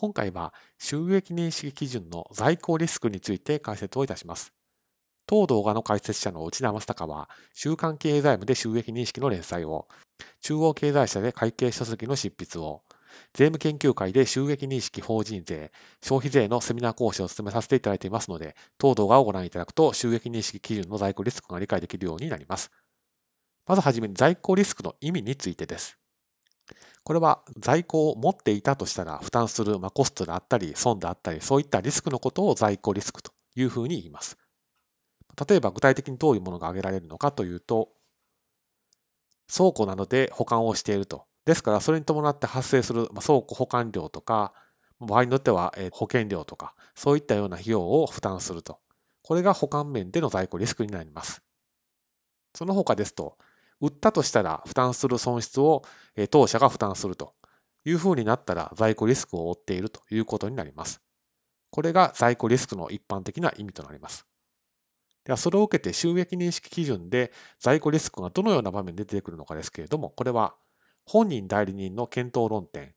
今回は収益認識基準の在庫リスクについて解説をいたします。当動画の解説者の内田正孝は、週刊経済部で収益認識の連載を、中央経済社で会計書籍の執筆を、税務研究会で収益認識法人税、消費税のセミナー講師を務めさせていただいていますので、当動画をご覧いただくと収益認識基準の在庫リスクが理解できるようになります。まずはじめに在庫リスクの意味についてです。これは在庫を持っていたとしたら負担する、まコストであったり損であったりそういったリスクのことを在庫リスクというふうに言います。例えば具体的にどういうものが挙げられるのかというと倉庫などで保管をしていると。ですからそれに伴って発生する倉庫保管料とか場合によっては保険料とかそういったような費用を負担すると。これが保管面での在庫リスクになります。その他ですと売ったとしたら負担する損失を当社が負担するというふうになったら在庫リスクを負っているということになります。これが在庫リスクの一般的な意味となります。では、それを受けて収益認識基準で在庫リスクがどのような場面で出てくるのかですけれども、これは本人代理人の検討論点、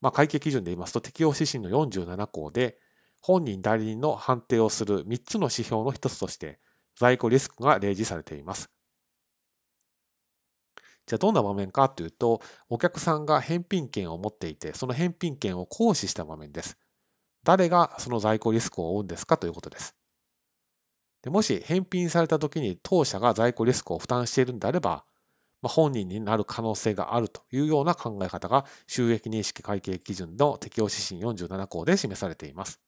まあ、会計基準で言いますと適用指針の47項で、本人代理人の判定をする3つの指標の一つとして、在庫リスクが例示されています。じゃあどんな場面かというと、お客さんが返品権を持っていて、その返品権を行使した場面です。誰がその在庫リスクを負うんですかということです。でもし返品された時に当社が在庫リスクを負担しているんであれば、まあ、本人になる可能性があるというような考え方が収益認識会計基準の適用指針47項で示されています。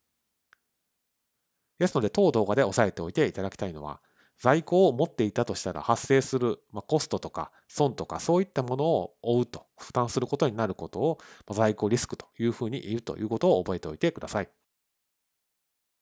ですので、当動画で押さえておいていただきたいのは、在庫を持っていたとしたら発生する、まコストとか損とかそういったものを負うと、負担することになることを在庫リスクというふうに言うということを覚えておいてください。